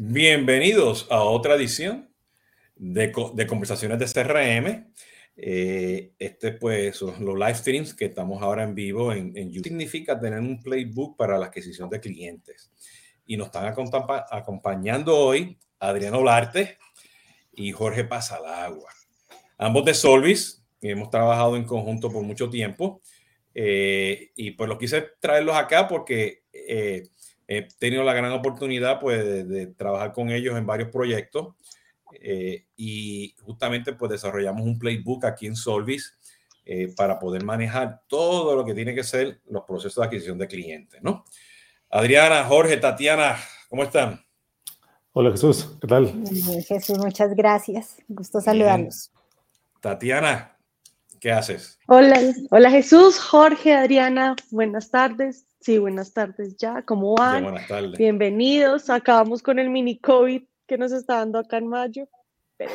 Bienvenidos a otra edición de, de conversaciones de CRM. Eh, este, pues, los live streams que estamos ahora en vivo en, en YouTube. Significa tener un playbook para la adquisición de clientes. Y nos están acompañando hoy Adriano Olarte y Jorge Pasalagua. Ambos de Solvis, hemos trabajado en conjunto por mucho tiempo. Eh, y pues lo quise traerlos acá porque eh, he tenido la gran oportunidad pues, de, trabajar con ellos en varios proyectos eh, y justamente pues desarrollamos un playbook aquí en Solvis eh, para poder manejar todo lo que tiene que ser los procesos de adquisición de clientes, ¿no? Adriana, Jorge, Tatiana, ¿cómo están? Hola Jesús, ¿qué tal? Jesús, muchas gracias. Gusto saludarlos. Tatiana, ¿qué haces? Hola, hola Jesús, Jorge, Adriana, buenas tardes. Sí, buenas tardes ya. ¿Cómo van? buenas tardes. Bienvenidos. Acabamos con el mini COVID que nos está dando acá en mayo. Pero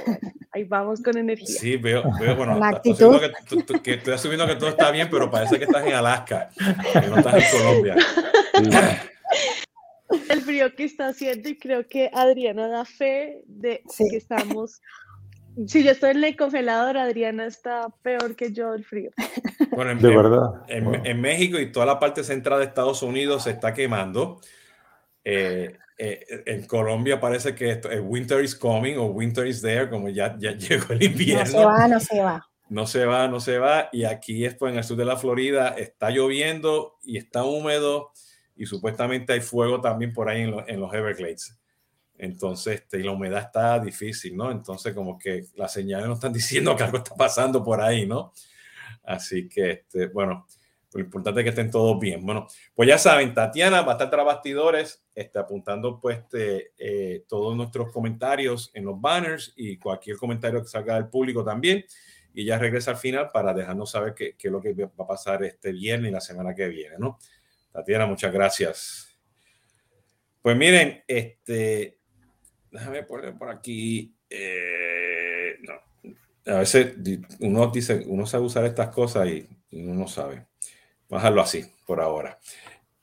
ahí vamos con energía. Sí, veo, veo bueno, estoy que, que, estoy asumiendo que todo está bien, pero parece que estás en Alaska, que no estás en Colombia. El frío que está haciendo y creo que Adriana da fe de que estamos si yo estoy en el congelador, Adriana está peor que yo del frío. Bueno, en, de verdad. En, México y toda la parte central de Estados Unidos se está quemando. Eh, eh, en Colombia parece que esto, winter is coming o winter is there, como ya, ya llegó el invierno. No se va, no se va. No se va, no se va. Y aquí, esto en el sur de la Florida, está lloviendo y está húmedo y supuestamente hay fuego también por ahí en, en los Everglades. Entonces, este, y la humedad está difícil, ¿no? Entonces, como que las señales nos están diciendo que algo está pasando por ahí, ¿no? Así que, este, bueno, lo importante es que estén todos bien. Bueno, pues ya saben, Tatiana va a estar tras bastidores, está apuntando pues este, eh, todos nuestros comentarios en los banners y cualquier comentario que salga del público también. Y ya regresa al final para dejarnos saber qué, qué es lo que va a pasar este viernes y la semana que viene, ¿no? Tatiana, muchas gracias. Pues miren, este, déjame poner por aquí. Eh. A veces uno dice, uno sabe usar estas cosas y, uno no sabe. Dejarlo así por ahora.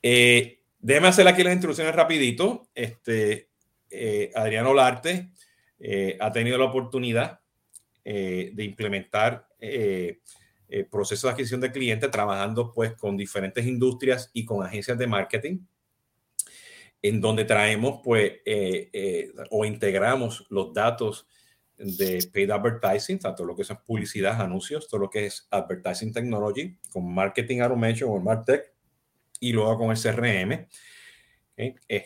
Eh, déjeme hacer aquí las instrucciones rapidito. Este, eh, Adriano Larte eh, ha tenido la oportunidad de implementar procesos de adquisición de clientes trabajando pues con diferentes industrias y con agencias de marketing en donde traemos pues eh, eh, o integramos los datos de paid advertising, tanto lo que es publicidad, anuncios, todo lo que es advertising technology, con marketing automation o martech, y luego con el CRM,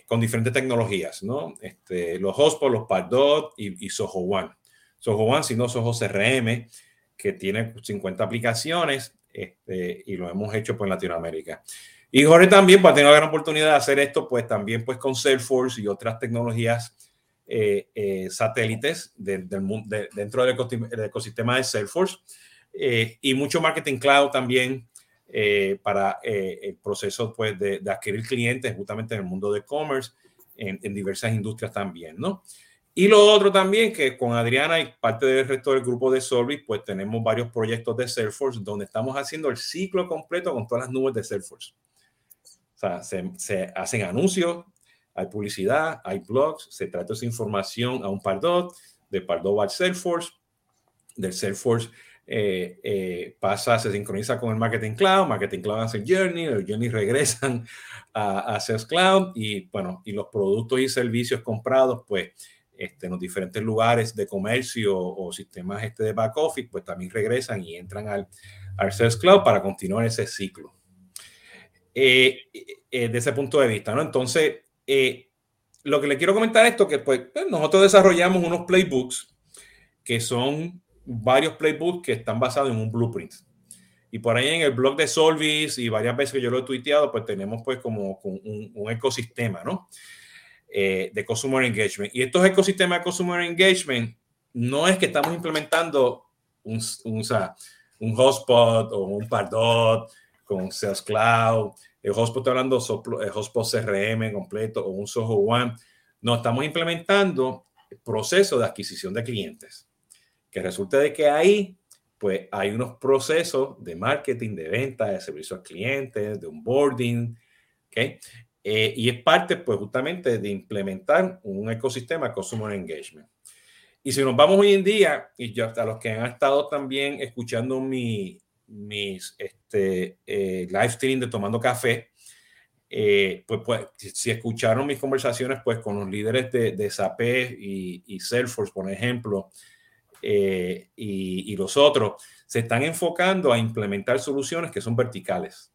con diferentes tecnologías, ¿no? Este, los HubSpot, los Pardot y, y, Soho One. Soho One, si no Soho CRM, que tiene 50 aplicaciones este, y lo hemos hecho pues, en Latinoamérica. Y Jorge también va a tener la gran oportunidad de hacer esto, pues también pues con Salesforce y otras tecnologías eh, eh, satélites del dentro del ecosistema de Salesforce eh, y mucho marketing cloud también para el proceso pues de, adquirir clientes justamente en el mundo de e-commerce en, en, diversas industrias también, ¿no? Y lo otro también que con Adriana y parte del resto del grupo de Solvis, pues tenemos varios proyectos de Salesforce donde estamos haciendo el ciclo completo con todas las nubes de Salesforce se, hacen anuncios, hay publicidad, hay blogs, se trata esa información a un Pardot, de Pardot al Salesforce, del Salesforce eh, eh, pasa, se sincroniza con el Marketing Cloud, Marketing Cloud hace Journey, el Journey regresan a, a, Sales Cloud y bueno, y los productos y servicios comprados, pues este, en los diferentes lugares de comercio o, sistemas este de back office, pues también regresan y entran al, al Sales Cloud para continuar ese ciclo. Eh, eh, de ese punto de vista, ¿no? Entonces, eh, lo que le quiero comentar es esto, que pues, pues nosotros desarrollamos unos playbooks que son varios playbooks que están basados en un blueprint. Y por ahí en el blog de Solvis y varias veces que yo lo he tuiteado, pues tenemos pues como un, un ecosistema, ¿no? de Consumer Engagement. Y estos ecosistemas de Consumer Engagement no es que estamos implementando un, un, un hotspot o un Pardot con Sales Cloud, el Hotspot está hablando el Hotspot CRM completo o un Soho One. No, estamos implementando el proceso de adquisición de clientes, que resulta de que ahí pues hay unos procesos de marketing, de venta, de servicio al cliente, de onboarding, ¿ok? Eh, y es parte, pues, justamente de implementar un ecosistema de Customer Engagement. Y si nos vamos hoy en día, y yo, a los que han estado también escuchando mi, mis este, eh, live stream de Tomando Café, eh, pues, pues, si escucharon mis conversaciones pues con los líderes de, de SAP y, y, Salesforce, por ejemplo, y, y, los otros, se están enfocando a implementar soluciones que son verticales.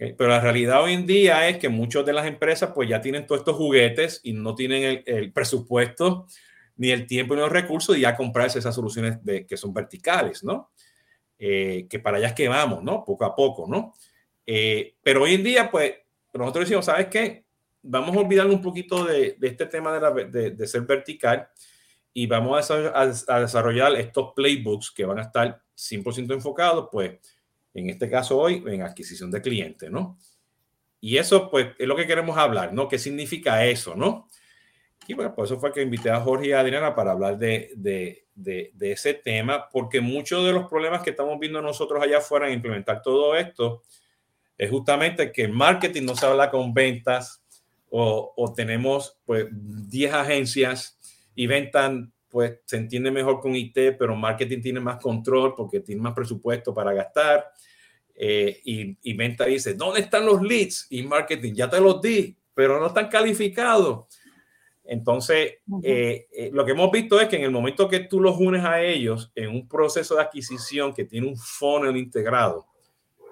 Pero la realidad hoy en día es que muchas de las empresas pues ya tienen todos estos juguetes y no tienen el, presupuesto ni el tiempo ni los recursos de ya comprarse esas soluciones de, que son verticales, ¿no? Eh, que para allá es que vamos, ¿no? Poco a poco, ¿no? Eh, pero hoy en día, pues, nosotros decimos, ¿sabes qué? Vamos a olvidar un poquito de, de este tema de, la, de, de, ser vertical y vamos a, a, desarrollar estos playbooks que van a estar 100% enfocados, pues, en este caso hoy, en adquisición de clientes, ¿no? Y eso, pues, es lo que queremos hablar, ¿no? ¿Qué significa eso, no? Y bueno, por eso fue que invité a Jorge y a Adriana para hablar de, de, de, de ese tema, porque muchos de los problemas que estamos viendo nosotros allá afuera en implementar todo esto es justamente que el marketing no se habla con ventas o, o tenemos, pues, 10 agencias y ventan pues se entiende mejor con IT, pero marketing tiene más control porque tiene más presupuesto para gastar. Eh, y, y, venta dice, ¿dónde están los leads? Y marketing, ya te los di, pero no están calificados. Entonces, eh, eh, lo que hemos visto es que en el momento que tú los unes a ellos en un proceso de adquisición que tiene un funnel integrado,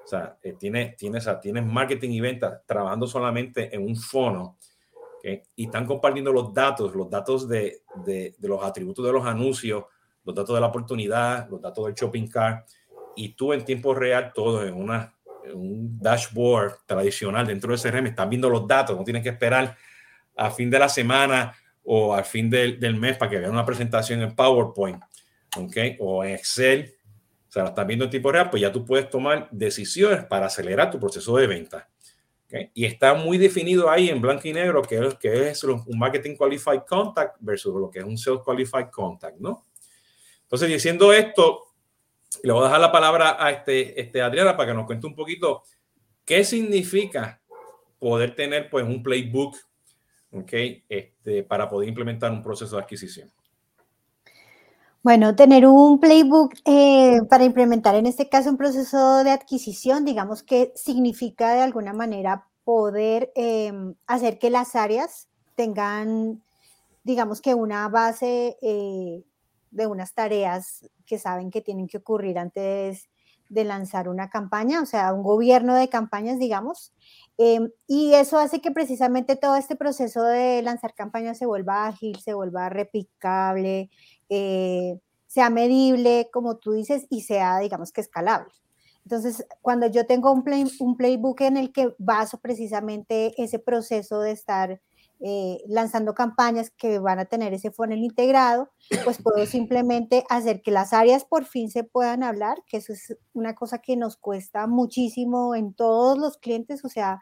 o sea, tiene, tiene, o sea, tienes marketing y venta trabajando solamente en un funnel, y están compartiendo los datos, los datos de, de, de, los atributos de los anuncios, los datos de la oportunidad, los datos del shopping cart, y tú en tiempo real, todo en, una, en un dashboard tradicional dentro de CRM, están viendo los datos, no tienes que esperar a fin de la semana o al fin del, del mes para que vean una presentación en PowerPoint, ¿okay? o en Excel, o sea, la estás viendo en tiempo real, pues ya tú puedes tomar decisiones para acelerar tu proceso de venta. Okay. Y está muy definido ahí en blanco y negro que es, que es un marketing qualified contact versus lo que es un sales qualified contact, ¿no? Entonces, diciendo esto, le voy a dejar la palabra a este, este Adriana para que nos cuente un poquito qué significa poder tener pues un playbook, ¿ok? Este, para poder implementar un proceso de adquisición. Bueno, tener un playbook eh, para implementar en este caso un proceso de adquisición, digamos que significa de alguna manera poder eh, hacer que las áreas tengan, digamos que una base eh, de unas tareas que saben que tienen que ocurrir antes de lanzar una campaña, o sea, un gobierno de campañas, digamos. Eh, y eso hace que precisamente todo este proceso de lanzar campañas se vuelva ágil, se vuelva replicable, eh, sea medible, como tú dices, y sea, digamos que escalable. Entonces, cuando yo tengo un, play, un playbook en el que baso precisamente ese proceso de estar eh, lanzando campañas que van a tener ese funnel integrado, pues puedo simplemente hacer que las áreas por fin se puedan hablar, que eso es una cosa que nos cuesta muchísimo en todos los clientes, o sea,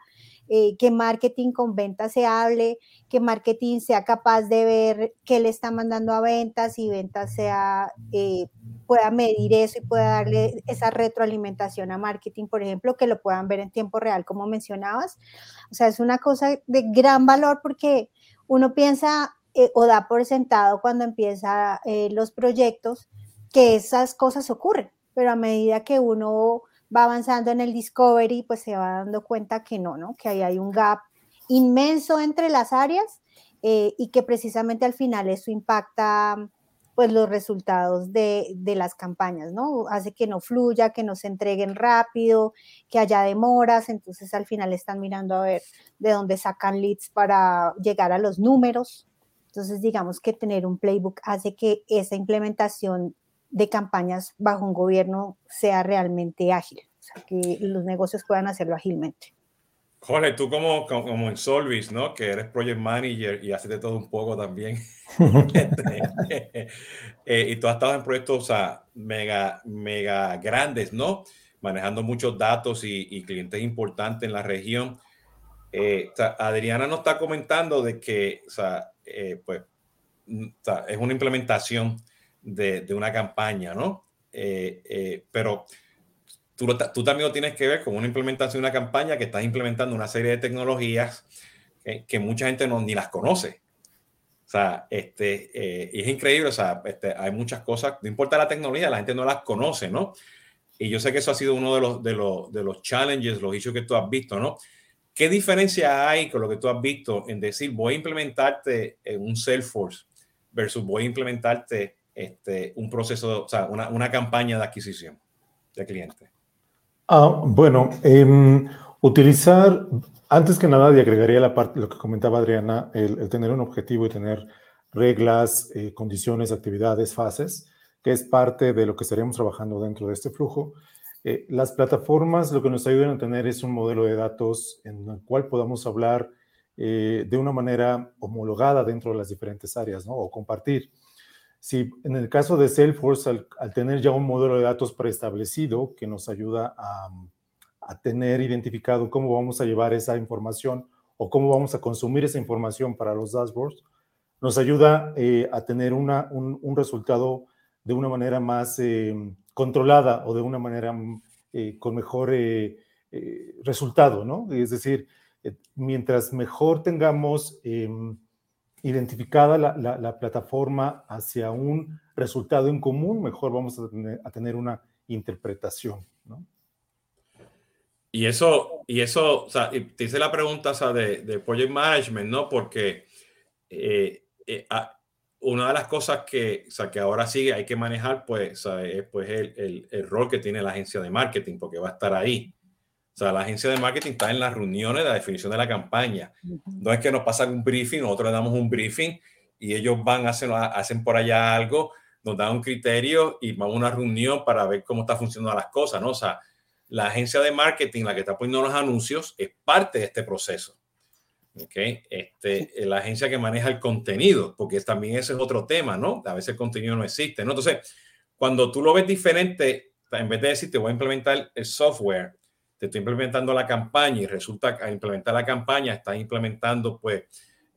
eh, que marketing con ventas se hable, que marketing sea capaz de ver qué le está mandando a ventas y ventas sea, eh, pueda medir eso y pueda darle esa retroalimentación a marketing, por ejemplo, que lo puedan ver en tiempo real, como mencionabas. O sea, es una cosa de gran valor porque uno piensa eh, o da por sentado cuando empieza eh, los proyectos que esas cosas ocurren, pero a medida que uno va avanzando en el discovery, pues se va dando cuenta que no, ¿no? Que ahí hay un gap inmenso entre las áreas eh, y que precisamente al final eso impacta pues los resultados de, de, las campañas, ¿no? Hace que no fluya, que no se entreguen rápido, que haya demoras, entonces al final están mirando a ver de dónde sacan leads para llegar a los números. Entonces digamos que tener un playbook hace que esa implementación de campañas bajo un gobierno sea realmente ágil, o sea, que los negocios puedan hacerlo ágilmente. Jorge, tú como, como en Solvis, ¿no? Que eres project manager y haces de todo un poco también. eh, y tú has estado en proyectos o sea, mega, mega grandes, ¿no? Manejando muchos datos y, y clientes importantes en la región. Eh, o sea, Adriana nos está comentando de que, o sea, eh, pues, o sea, es una implementación de, una campaña, ¿no? Eh, eh, pero tú, tú, también lo tienes que ver con una implementación de una campaña que estás implementando una serie de tecnologías que, mucha gente no, ni las conoce. O sea, este, eh, es increíble, o sea, este, hay muchas cosas, no importa la tecnología, la gente no las conoce, ¿no? Y yo sé que eso ha sido uno de los, de los, de los challenges, los issues que tú has visto, ¿no? ¿Qué diferencia hay con lo que tú has visto en decir, voy a implementarte en un Salesforce versus voy a implementarte este, un proceso, o sea, una, una campaña de adquisición de clientes? Ah, bueno, em, utilizar, antes que nada, y agregaría la parte, lo que comentaba Adriana, el, tener un objetivo y tener reglas, eh, condiciones, actividades, fases, que es parte de lo que estaríamos trabajando dentro de este flujo. Eh, las plataformas lo que nos ayudan a tener es un modelo de datos en el cual podamos hablar eh, de una manera homologada dentro de las diferentes áreas, ¿no? O compartir. Si en el caso de Salesforce, al, tener ya un modelo de datos preestablecido que nos ayuda a, tener identificado cómo vamos a llevar esa información o cómo vamos a consumir esa información para los dashboards, nos ayuda eh, a tener una, un, un, resultado de una manera más controlada o de una manera mm, eh, con mejor eh, eh, resultado, ¿no? Es decir, mientras mejor tengamos em, identificada la, plataforma hacia un resultado en común, mejor vamos a tener, una interpretación, ¿no? Y eso, y eso, o sea, te hice la pregunta sea, de, project management, ¿no? Porque una de las cosas que, o sea, que ahora sí hay que manejar, pues, es pues el, el, rol que tiene la agencia de marketing, porque va a estar ahí. O sea, la agencia de marketing está en las reuniones de la definición de la campaña. No es que nos pasan un briefing, nosotros le damos un briefing y ellos van, hacen, hacen por allá algo, nos dan un criterio y vamos a una reunión para ver cómo está funcionando las cosas, ¿no? O sea, la agencia de marketing, la que está poniendo los anuncios, es parte de este proceso. Okay. Este, la agencia que maneja el contenido, porque también ese es otro tema, ¿no? A veces el contenido no existe, ¿no? Entonces, cuando tú lo ves diferente, en vez de decir te voy a implementar el software, te estoy implementando la campaña y resulta que al implementar la campaña estás implementando pues,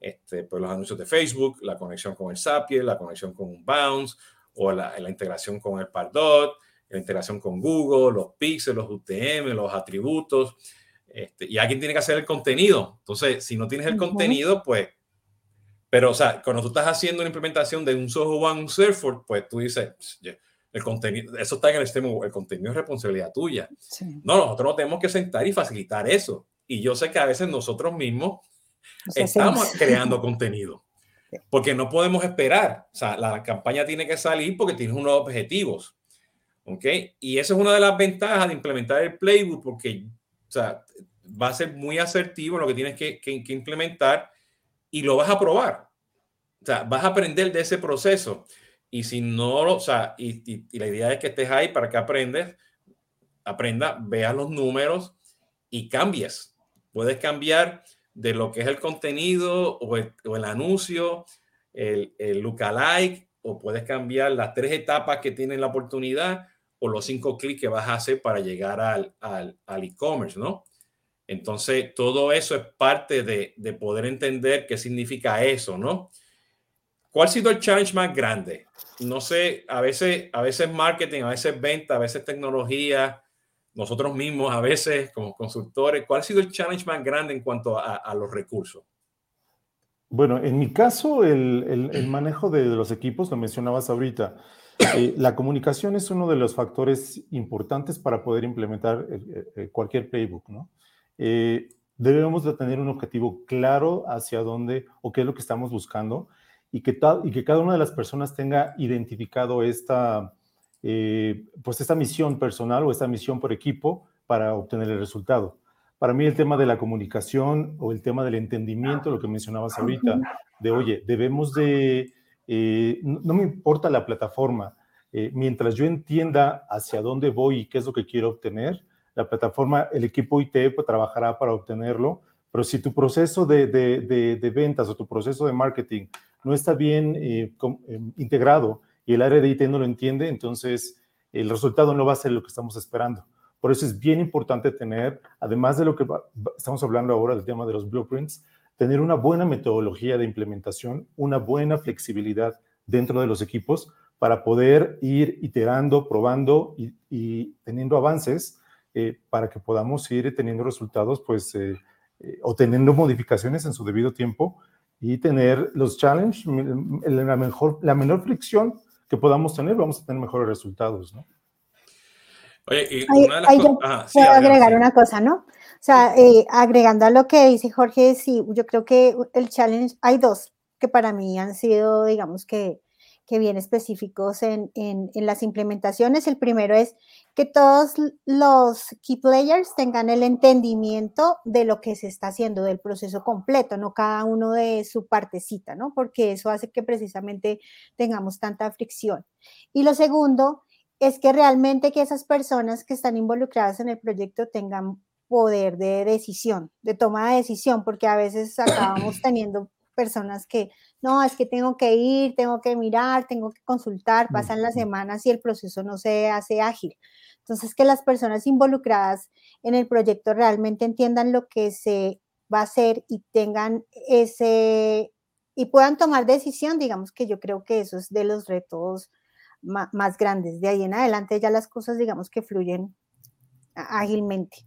este, pues los anuncios de Facebook, la conexión con el Zapier, la conexión con un Bounce o la, la integración con el Pardot, la integración con Google, los pixels, los UTM, los atributos este, y alguien tiene que hacer el contenido. Entonces, si no tienes el contenido, pues, pero, o sea, cuando tú estás haciendo una implementación de un software un Salesforce, pues tú dices, el contenido, eso está en el extremo, el contenido es responsabilidad tuya. No, nosotros nos tenemos que sentar y facilitar eso. Y yo sé que a veces nosotros mismos estamos creando contenido, porque no podemos esperar. O sea, la campaña tiene que salir porque tienes unos objetivos. ¿Ok? Y esa es una de las ventajas de implementar el playbook, porque o sea, va a ser muy asertivo en lo que tienes que, implementar y lo vas a probar. O sea, vas a aprender de ese proceso. Y si no, o sea, y, la idea es que estés ahí para que aprendes, aprenda, veas los números y cambies. Puedes cambiar de lo que es el contenido o el, anuncio, el, el lookalike, o puedes cambiar las tres etapas que tienen la oportunidad o los cinco clics que vas a hacer para llegar al, al, e-commerce, ¿no? Entonces, todo eso es parte de, de, poder entender qué significa eso, ¿no? ¿Cuál ha sido el challenge más grande? No sé, a veces, a veces marketing, a veces venta, a veces tecnología, nosotros mismos, a veces como consultores. ¿Cuál ha sido el challenge más grande en cuanto a, a los recursos? Bueno, en mi caso, el, el, el manejo de los equipos, lo mencionabas ahorita, eh, la comunicación es uno de los factores importantes para poder implementar cualquier playbook, ¿no? Eh, debemos de tener un objetivo claro hacia dónde o qué es lo que estamos buscando y que, y que cada una de las personas tenga identificado esta, eh, pues esta misión personal o esta misión por equipo para obtener el resultado. Para mí el tema de la comunicación o el tema del entendimiento, lo que mencionabas ahorita, de, oye, debemos de eh, no, me importa la plataforma, eh, mientras yo entienda hacia dónde voy y qué es lo que quiero obtener, la plataforma, el equipo IT pues, trabajará para obtenerlo, pero si tu proceso de, de, ventas o tu proceso de marketing no está bien eh, integrado y el área de IT no lo entiende, entonces el resultado no va a ser lo que estamos esperando. Por eso es bien importante tener, además de lo que estamos hablando ahora del tema de los blueprints, tener una buena metodología de implementación, una buena flexibilidad dentro de los equipos para poder ir iterando, probando y, teniendo avances para que podamos ir teniendo resultados, pues, o teniendo modificaciones en su debido tiempo y tener los challenges, la, mejor, la menor fricción que podamos tener, vamos a tener mejores resultados, ¿no? Oye, y una de las cosas... puedo agregar una cosa, ¿no? O sea, eh, agregando a lo que dice Jorge, sí, yo creo que el challenge, hay dos que para mí han sido, digamos que, que bien específicos en, en, en, las implementaciones. El primero es que todos los key players tengan el entendimiento de lo que se está haciendo, del proceso completo, no cada uno de su partecita, ¿no? Porque eso hace que precisamente tengamos tanta fricción. Y lo segundo es que realmente que esas personas que están involucradas en el proyecto tengan poder de decisión, de toma de decisión, porque a veces acabamos teniendo personas que, no, es que tengo que ir, tengo que mirar, tengo que consultar, pasan las semanas y el proceso no se hace ágil. Entonces, que las personas involucradas en el proyecto realmente entiendan lo que se va a hacer y tengan ese, y puedan tomar decisión, digamos que yo creo que eso es de los retos más, grandes. De ahí en adelante ya las cosas, digamos que fluyen ágilmente.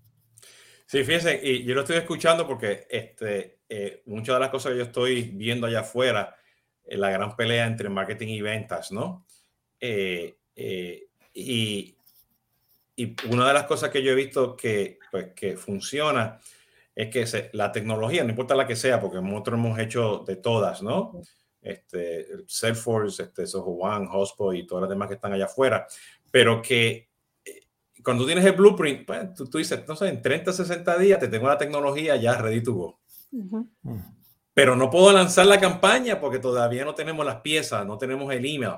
Sí, fíjense, y yo lo estoy escuchando porque este, eh, muchas de las cosas que yo estoy viendo allá afuera, eh, la gran pelea entre marketing y ventas, ¿no? Eh, y, y, una de las cosas que yo he visto que, pues, que funciona es que la tecnología, no importa la que sea, porque nosotros hemos hecho de todas, ¿no? Este, Salesforce, este, Soho One, Hotspot y todas las demás que están allá afuera, pero que cuando tú tienes el blueprint, pues, tú, dices, no sé, en 30, 60 días te tengo la tecnología ya ready to go. Pero no puedo lanzar la campaña porque todavía no tenemos las piezas, no tenemos el email.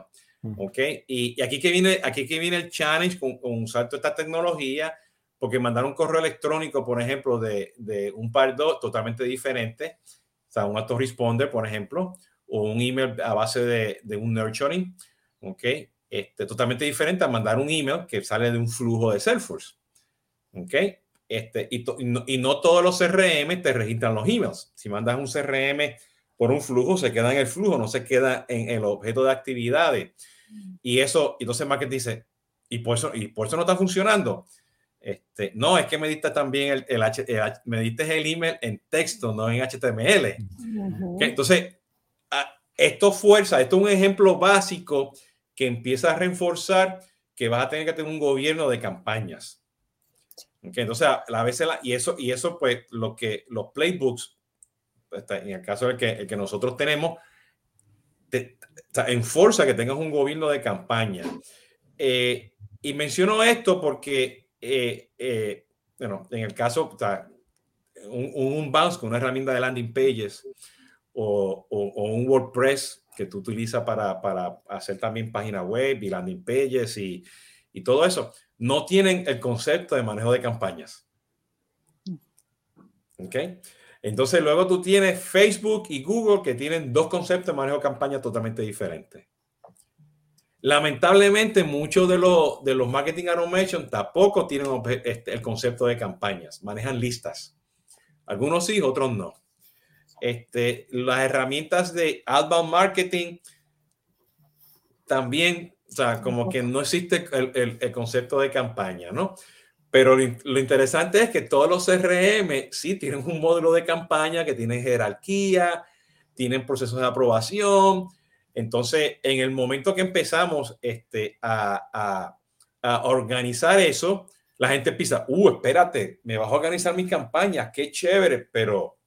¿Ok? Y, aquí, que viene, aquí que viene el challenge con, usar toda esta tecnología, porque mandar un correo electrónico, por ejemplo, de, de un par dos totalmente diferente, o sea, un autoresponder, por ejemplo, o un email a base de, de un nurturing, ¿ok? Este, totalmente diferente a mandar un email que sale de un flujo de Salesforce. ¿Ok? Este, y, y, no, todos los CRM te registran los emails. Si mandas un CRM por un flujo, se queda en el flujo, no se queda en el objeto de actividades. Y eso, entonces Market dice, y por eso, y por eso no está funcionando. Este, no, es que me diste también el, el, me diste el email en texto, no en HTML. Entonces, esto fuerza, esto es un ejemplo básico que empieza a reforzar que vas a tener que tener un gobierno de campañas. Entonces, a la vez, y eso, y eso, pues, lo que los playbooks, este, en el caso del que, el que nosotros tenemos, te, enforza que tengas un gobierno de campaña. Eh, y menciono esto porque, eh, eh, bueno, en el caso, un, un bounce con una herramienta de landing pages o, o un WordPress que tú utilizas para, para hacer también páginas web y landing pages y, y todo eso, no tienen el concepto de manejo de campañas. ¿Ok? Entonces luego tú tienes Facebook y Google que tienen dos conceptos de manejo de campañas totalmente diferentes. Lamentablemente muchos de los, de los marketing automation tampoco tienen este, el concepto de campañas, manejan listas. Algunos sí, otros no este, las herramientas de outbound marketing también, o sea, como que no existe el, el, concepto de campaña, ¿no? Pero lo, interesante es que todos los CRM sí tienen un módulo de campaña que tiene jerarquía, tienen procesos de aprobación. Entonces, en el momento que empezamos este, a, a, a organizar eso, la gente empieza, uh, espérate, me vas a organizar mi campaña, qué chévere, pero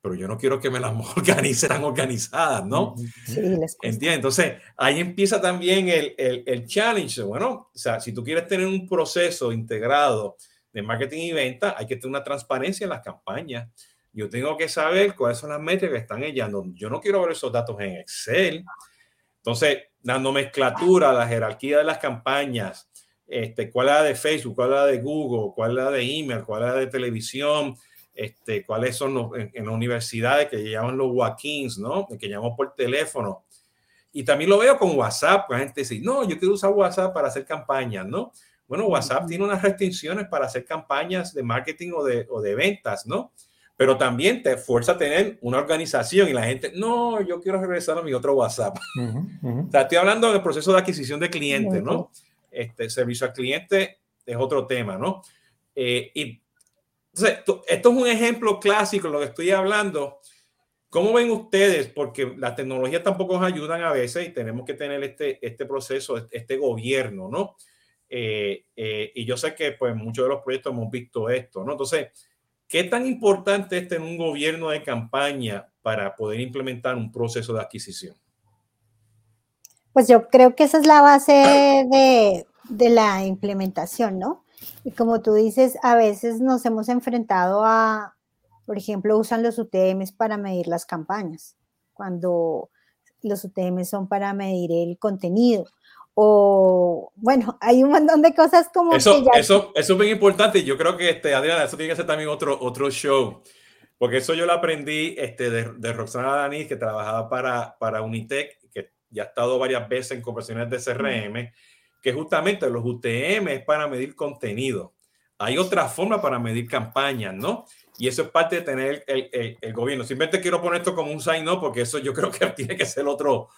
pero yo no quiero que me las organicen organizadas, ¿no? Sí, ¿Entiendes? Entonces, ahí empieza también el, el, el, challenge. Bueno, o sea, si tú quieres tener un proceso integrado de marketing y venta, hay que tener una transparencia en las campañas. Yo tengo que saber cuáles son las métricas que están ellando. Yo no quiero ver esos datos en Excel. Entonces, dando mezclatura, la jerarquía de las campañas, este, cuál es la de Facebook, cuál es la de Google, cuál es la de email, cuál es la de televisión, este, cuáles son los, en, las universidades que llaman los walk-ins, ¿no? Que llamamos por teléfono. Y también lo veo con WhatsApp, la gente dice, no, yo quiero usar WhatsApp para hacer campañas, ¿no? Bueno, WhatsApp tiene unas restricciones para hacer campañas de marketing o de, o de ventas, ¿no? Pero también te fuerza a tener una organización y la gente, no, yo quiero regresar a mi otro WhatsApp. O sea, estoy hablando del proceso de adquisición de clientes, ¿no? Este servicio al cliente es otro tema, ¿no? Eh, y entonces, esto es un ejemplo clásico, lo que estoy hablando. ¿Cómo ven ustedes? Porque las tecnologías tampoco nos ayudan a veces y tenemos que tener este, este proceso, este gobierno, ¿no? Eh, eh, y yo sé que pues muchos de los proyectos hemos visto esto, ¿no? Entonces, ¿qué tan importante es tener un gobierno de campaña para poder implementar un proceso de adquisición? Pues yo creo que esa es la base de, de la implementación, ¿no? Y como tú dices, a veces nos hemos enfrentado a, por ejemplo, usan los UTMs para medir las campañas, cuando los UTMs son para medir el contenido o bueno, hay un montón de cosas como eso, eso, eso es bien importante. Yo creo que este, Adriana, eso tiene que ser también otro, otro show, porque eso yo lo aprendí este, de, de Roxana Dani, que trabajaba para, para Unitec, que ya ha estado varias veces en conversaciones de CRM, que justamente los UTM es para medir contenido. Hay otra forma para medir campañas, ¿no? Y eso es parte de tener el, el, el gobierno. Simplemente quiero poner esto como un sign, ¿no? Porque eso yo creo que tiene que ser otro,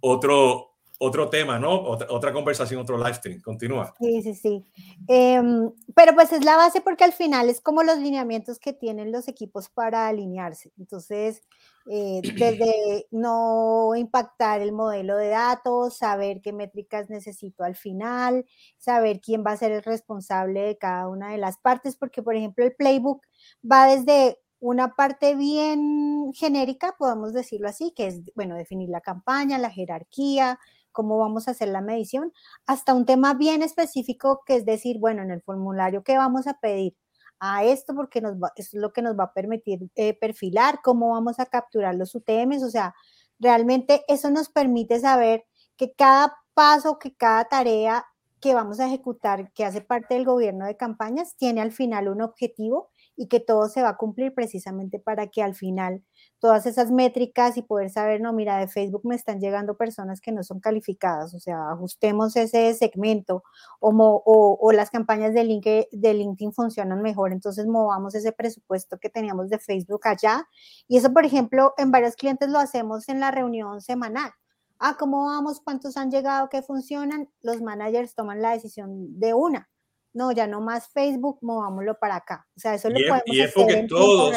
otro, otro tema, ¿no? Otra, conversación, otro live stream. Continúa. Sí, sí, sí. Em, pero pues es la base porque al final es como los lineamientos que tienen los equipos para alinearse. Entonces, eh, desde no impactar el modelo de datos, saber qué métricas necesito al final, saber quién va a ser el responsable de cada una de las partes, porque por ejemplo el playbook va desde una parte bien genérica, podemos decirlo así, que es, bueno, definir la campaña, la jerarquía, cómo vamos a hacer la medición, hasta un tema bien específico que es decir, bueno, en el formulario que vamos a pedir a esto porque nos es lo que nos va a permitir eh, perfilar, cómo vamos a capturar los UTMs, o sea, realmente eso nos permite saber que cada paso, que cada tarea que vamos a ejecutar, que hace parte del gobierno de campañas, tiene al final un objetivo y que todo se va a cumplir precisamente para que al final todas esas métricas y poder saber, no, mira, de Facebook me están llegando personas que no son calificadas, o sea, ajustemos ese segmento o, o, las campañas de, link, de LinkedIn funcionan mejor, entonces movamos ese presupuesto que teníamos de Facebook allá. Y eso, por ejemplo, en varios clientes lo hacemos en la reunión semanal. Ah, ¿cómo vamos? ¿Cuántos han llegado que funcionan? Los managers toman la decisión de una no, ya no más Facebook, movámoslo para acá. O sea, eso lo podemos y es porque todos,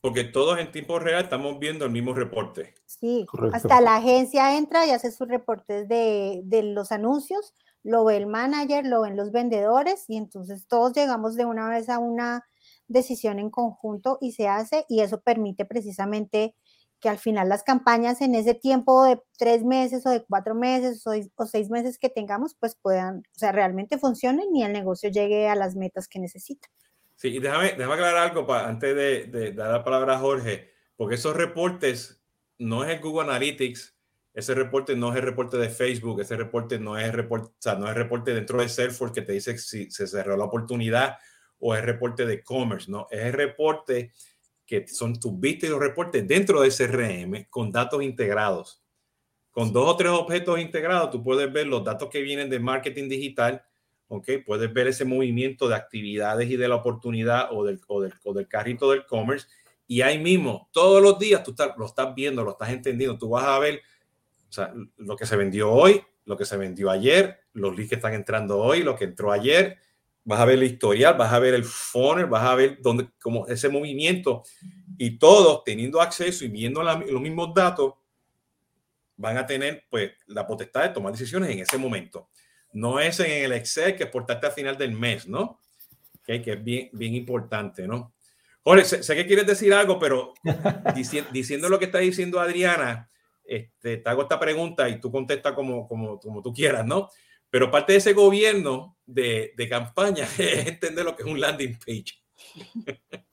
porque todos en tiempo real estamos viendo el mismo reporte. Sí, hasta la agencia entra y hace sus reportes de, de los anuncios, lo ve el manager, lo ven los vendedores y entonces todos llegamos de una vez a una decisión en conjunto y se hace y eso permite precisamente que al final las campañas en ese tiempo de tres meses o de cuatro meses o, seis meses que tengamos, pues puedan, o sea, realmente funcionen y el negocio llegue a las metas que necesita. Sí, y déjame, déjame aclarar algo para, antes de, dar la palabra a Jorge, porque esos reportes no es el Google Analytics, ese reporte no es el reporte de Facebook, ese reporte no es el reporte, o sea, no es reporte dentro de Salesforce que te dice si se cerró la oportunidad o es reporte de commerce, no, es el reporte que son tus vistas y los reportes dentro de CRM con datos integrados. Con dos o tres objetos integrados, tú puedes ver los datos que vienen de marketing digital, ¿ok? Puedes ver ese movimiento de actividades y de la oportunidad o del, o del, o del carrito del commerce. Y ahí mismo, todos los días, tú lo estás viendo, lo estás entendiendo. Tú vas a ver o sea, lo que se vendió hoy, lo que se vendió ayer, los leads que están entrando hoy, lo que entró ayer, vas a ver el historial, vas a ver el funnel, vas a ver dónde, como ese movimiento y todos teniendo acceso y viendo los mismos datos, van a tener pues la potestad de tomar decisiones en ese momento. No es en el Excel que exportaste al final del mes, ¿no? Que, que es bien, bien importante, ¿no? Jorge, sé, que quieres decir algo, pero diciendo lo que está diciendo Adriana, este, te hago esta pregunta y tú contesta como, como, como tú quieras, ¿no? Pero parte de ese gobierno de, de campaña es entender lo que es un landing page.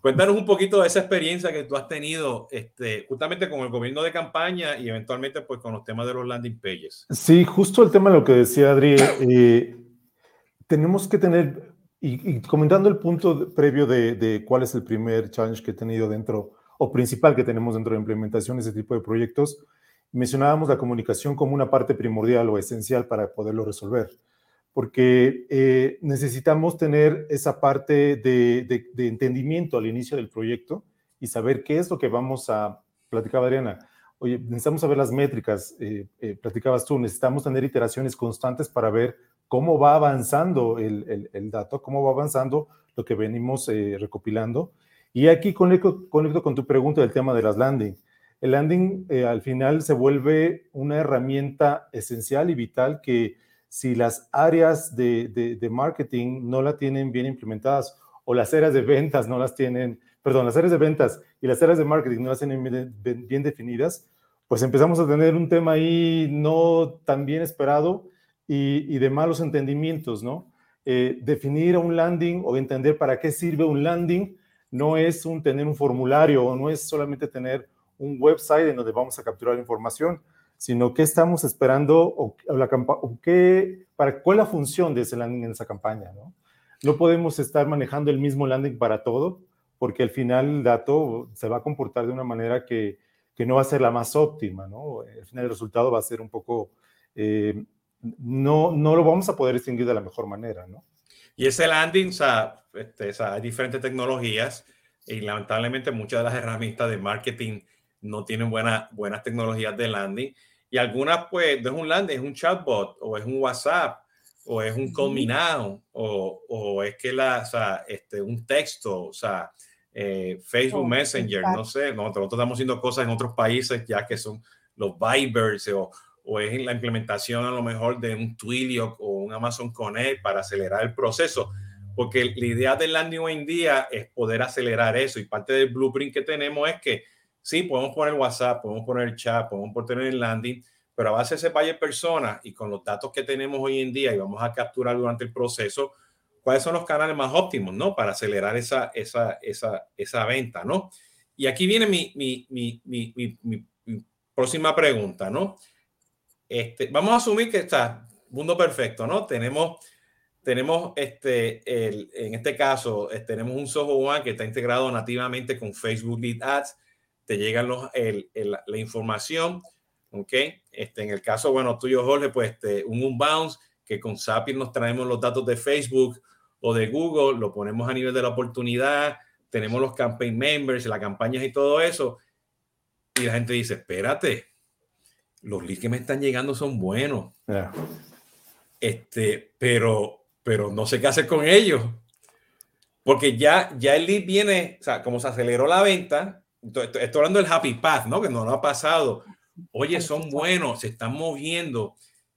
Cuéntanos un poquito de esa experiencia que tú has tenido este, justamente con el gobierno de campaña y eventualmente pues con los temas de los landing pages. Sí, justo el tema de lo que decía Adri, eh, tenemos que tener, y, comentando el punto previo de, de, cuál es el primer challenge que he tenido dentro, o principal que tenemos dentro de implementación de ese tipo de proyectos, mencionábamos la comunicación como una parte primordial o esencial para poderlo resolver, porque eh, necesitamos tener esa parte de, entendimiento al inicio del proyecto y saber qué es lo que vamos a, platicaba Adriana, oye, necesitamos saber las métricas, eh, eh, platicabas tú, necesitamos tener iteraciones constantes para ver cómo va avanzando el, dato, cómo va avanzando lo que venimos eh, recopilando. Y aquí conecto, conecto, con tu pregunta del tema de las landing. El landing eh, al final se vuelve una herramienta esencial y vital que si las áreas de, marketing no la tienen bien implementadas o las áreas de ventas no las tienen, perdón, las áreas de ventas y las áreas de marketing no las tienen bien, definidas, pues empezamos a tener un tema ahí no tan bien esperado y, de malos entendimientos, ¿no? Eh, definir un landing o entender para qué sirve un landing no es un tener un formulario o no es solamente tener un website en donde vamos a capturar información, sino qué estamos esperando o, la qué, para, cuál es la función de ese landing en esa campaña, ¿no? No podemos estar manejando el mismo landing para todo, porque al final el dato se va a comportar de una manera que, que no va a ser la más óptima, ¿no? Al final el resultado va a ser un poco, eh, no, no lo vamos a poder distinguir de la mejor manera, ¿no? Y ese landing, o sea, este, hay diferentes tecnologías y lamentablemente muchas de las herramientas de marketing no tienen buenas buenas tecnologías de landing y algunas pues no es un landing, es un chatbot o es un WhatsApp o es un combinado o, o, es que la, o sea, este, un texto, o sea, eh, Facebook Messenger, no sé, nosotros estamos haciendo cosas en otros países ya que son los Vibers o, o es la implementación a lo mejor de un Twilio o un Amazon Connect para acelerar el proceso. Porque la idea del landing hoy en día es poder acelerar eso y parte del blueprint que tenemos es que sí, podemos poner WhatsApp, podemos poner chat, podemos poner el landing, pero a base de ese de personas y con los datos que tenemos hoy en día y vamos a capturar durante el proceso, cuáles son los canales más óptimos, ¿no? Para acelerar esa, esa, esa, esa venta, ¿no? Y aquí viene mi, mi, mi, mi próxima pregunta, ¿no? Este, vamos a asumir que está mundo perfecto, ¿no? Tenemos, tenemos este, el, en este caso, tenemos un Soho One que está integrado nativamente con Facebook Lead Ads te llegan los, el, la información, ¿ok? Este, en el caso, bueno, tuyo, Jorge, pues este, un unbounce que con Zapier nos traemos los datos de Facebook o de Google, lo ponemos a nivel de la oportunidad, tenemos los campaign members, las campañas y todo eso, y la gente dice, espérate, los leads que me están llegando son buenos, este, pero, pero no sé qué hacer con ellos, porque ya, ya el lead viene, o sea, como se aceleró la venta, estoy hablando del happy path, ¿no? Que no lo ha pasado. Oye, son buenos, se están moviendo.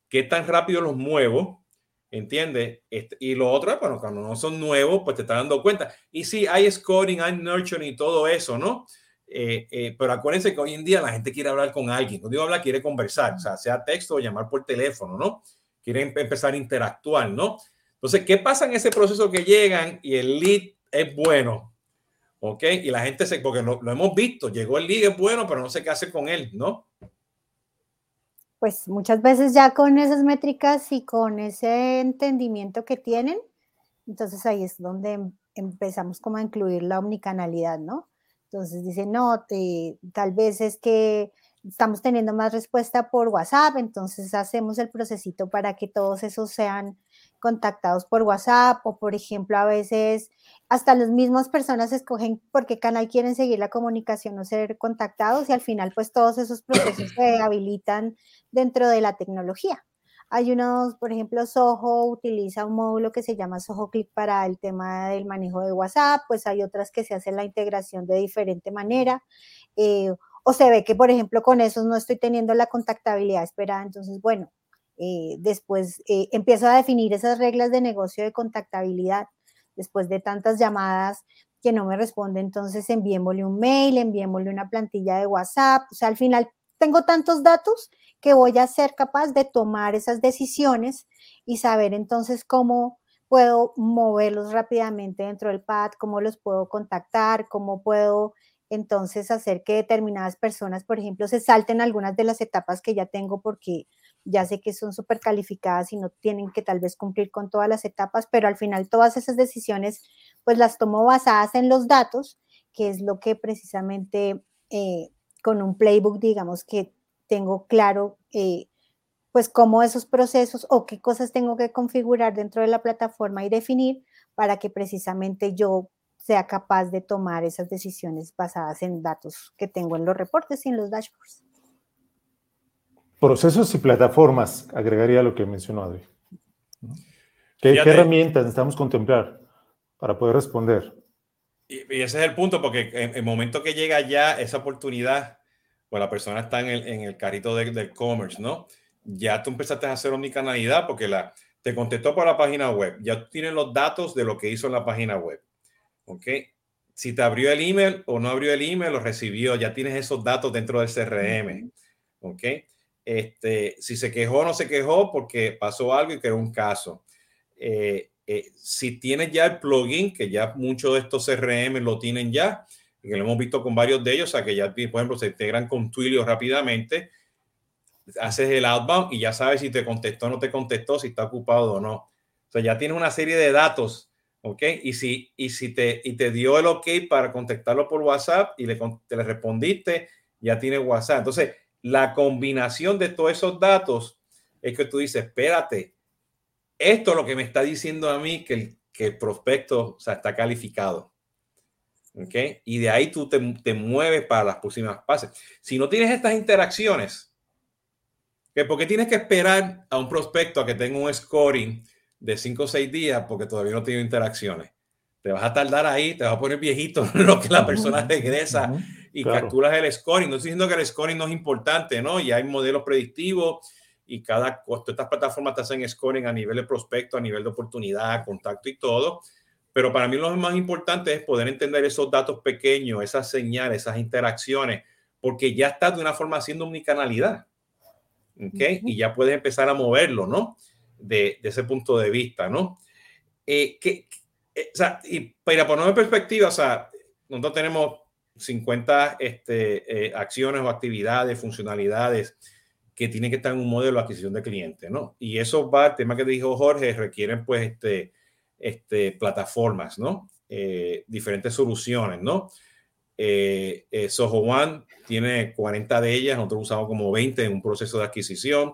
¿Qué tan rápido los muevo? ¿Entiendes? Y lo otro, bueno, cuando no son nuevos, pues te estás dando cuenta. Y sí, hay scoring, hay nurturing y todo eso, ¿no? Eh, eh, pero acuérdense que hoy en día la gente quiere hablar con alguien. Cuando digo hablar, quiere conversar, o sea, sea texto o llamar por teléfono, ¿no? Quieren empezar a interactuar, ¿no? Entonces, ¿qué pasa en ese proceso que llegan y el lead es bueno? ¿Ok? Y la gente se, porque lo, hemos visto, llegó el ligue bueno, pero no sé qué hace con él, ¿no? Pues muchas veces ya con esas métricas y con ese entendimiento que tienen, entonces ahí es donde em, empezamos como a incluir la omnicanalidad, ¿no? Entonces dice, no, tal vez es que estamos teniendo más respuesta por WhatsApp, entonces hacemos el procesito para que todos esos sean contactados por WhatsApp o, por ejemplo, a veces hasta las mismas personas escogen por qué canal quieren seguir la comunicación o ser contactados y al final pues todos esos procesos se habilitan dentro de la tecnología. Hay unos, por ejemplo, Soho utiliza un módulo que se llama Soho Click para el tema del manejo de WhatsApp, pues hay otras que se hacen la integración de diferente manera. Eh, o se ve que, por ejemplo, con esos no estoy teniendo la contactabilidad esperada. Entonces, bueno, eh, después eh, empiezo a definir esas reglas de negocio de contactabilidad. Después de tantas llamadas que no me responde, entonces enviémosle un mail, enviémosle una plantilla de WhatsApp. O sea, al final tengo tantos datos que voy a ser capaz de tomar esas decisiones y saber entonces cómo puedo moverlos rápidamente dentro del pad, cómo los puedo contactar, cómo puedo entonces hacer que determinadas personas, por ejemplo, se salten algunas de las etapas que ya tengo porque ya sé que son súper calificadas y no tienen que tal vez cumplir con todas las etapas, pero al final todas esas decisiones pues las tomo basadas en los datos, que es lo que precisamente eh, con un playbook, digamos que tengo claro, eh, pues cómo esos procesos o qué cosas tengo que configurar dentro de la plataforma y definir para que precisamente yo sea capaz de tomar esas decisiones basadas en datos que tengo en los reportes y en los ¿Qué, herramientas necesitamos contemplar para poder responder? Y, ese es el punto, porque en el momento que llega ya esa oportunidad, pues la persona está en el, en el carrito del commerce, ¿no? Ya tú empezaste a hacer omnicanalidad porque la, te contestó por la página web, ya tienes los datos de lo que hizo en la página web, ¿ok? Si te abrió el email o no abrió el email, lo recibió, ya tienes esos datos dentro del CRM, ¿ok? Este, si se quejó no se quejó porque pasó algo y creó un caso. Eh, eh, si tienes ya el plugin, que ya muchos de estos CRM lo tienen ya, que lo hemos visto con varios de ellos, o sea que ya, por ejemplo, se integran con Twilio rápidamente, haces el outbound y ya sabes si te contestó o no te contestó, si está ocupado o no. O ya tienes una serie de datos, ¿ok? Y si, y si te, y te dio el ok para contactarlo por WhatsApp y le, te le respondiste, ya tiene WhatsApp. Entonces, la combinación de todos esos datos es que tú dices, espérate, esto es lo que me está diciendo a mí que el, que el prospecto o sea, está calificado. ¿Ok? Y de ahí tú te, te mueves para las próximas fases. Si no tienes estas interacciones, ¿qué? ¿por qué tienes que esperar a un prospecto a que tenga un scoring de 5 o 6 días porque todavía no tiene interacciones? Te vas a tardar ahí, te vas a poner viejito lo que la persona regresa y calculas el scoring. No estoy diciendo que el scoring no es importante, ¿no? Y hay modelos predictivos y cada costo, estas plataformas te hacen scoring a nivel de prospecto, a nivel de oportunidad, contacto y todo. Pero para mí lo más importante es poder entender esos datos pequeños, esas señales, esas interacciones, porque ya estás de una forma haciendo omnicanalidad. ¿Ok? Y ya puedes empezar a moverlo, ¿no? De, de ese punto de vista, ¿no? Eh, que, eh, o sea, y para ponerlo en perspectiva, o sea, nosotros tenemos 50 este, eh, acciones o actividades, funcionalidades que tiene que estar en un modelo de adquisición de clientes, ¿no? Y eso va, el tema que dijo Jorge, requieren pues este, este, plataformas, ¿no? Eh, diferentes soluciones, ¿no? Eh, eh, Soho One tiene 40 de ellas, nosotros usamos como 20 en un proceso de adquisición.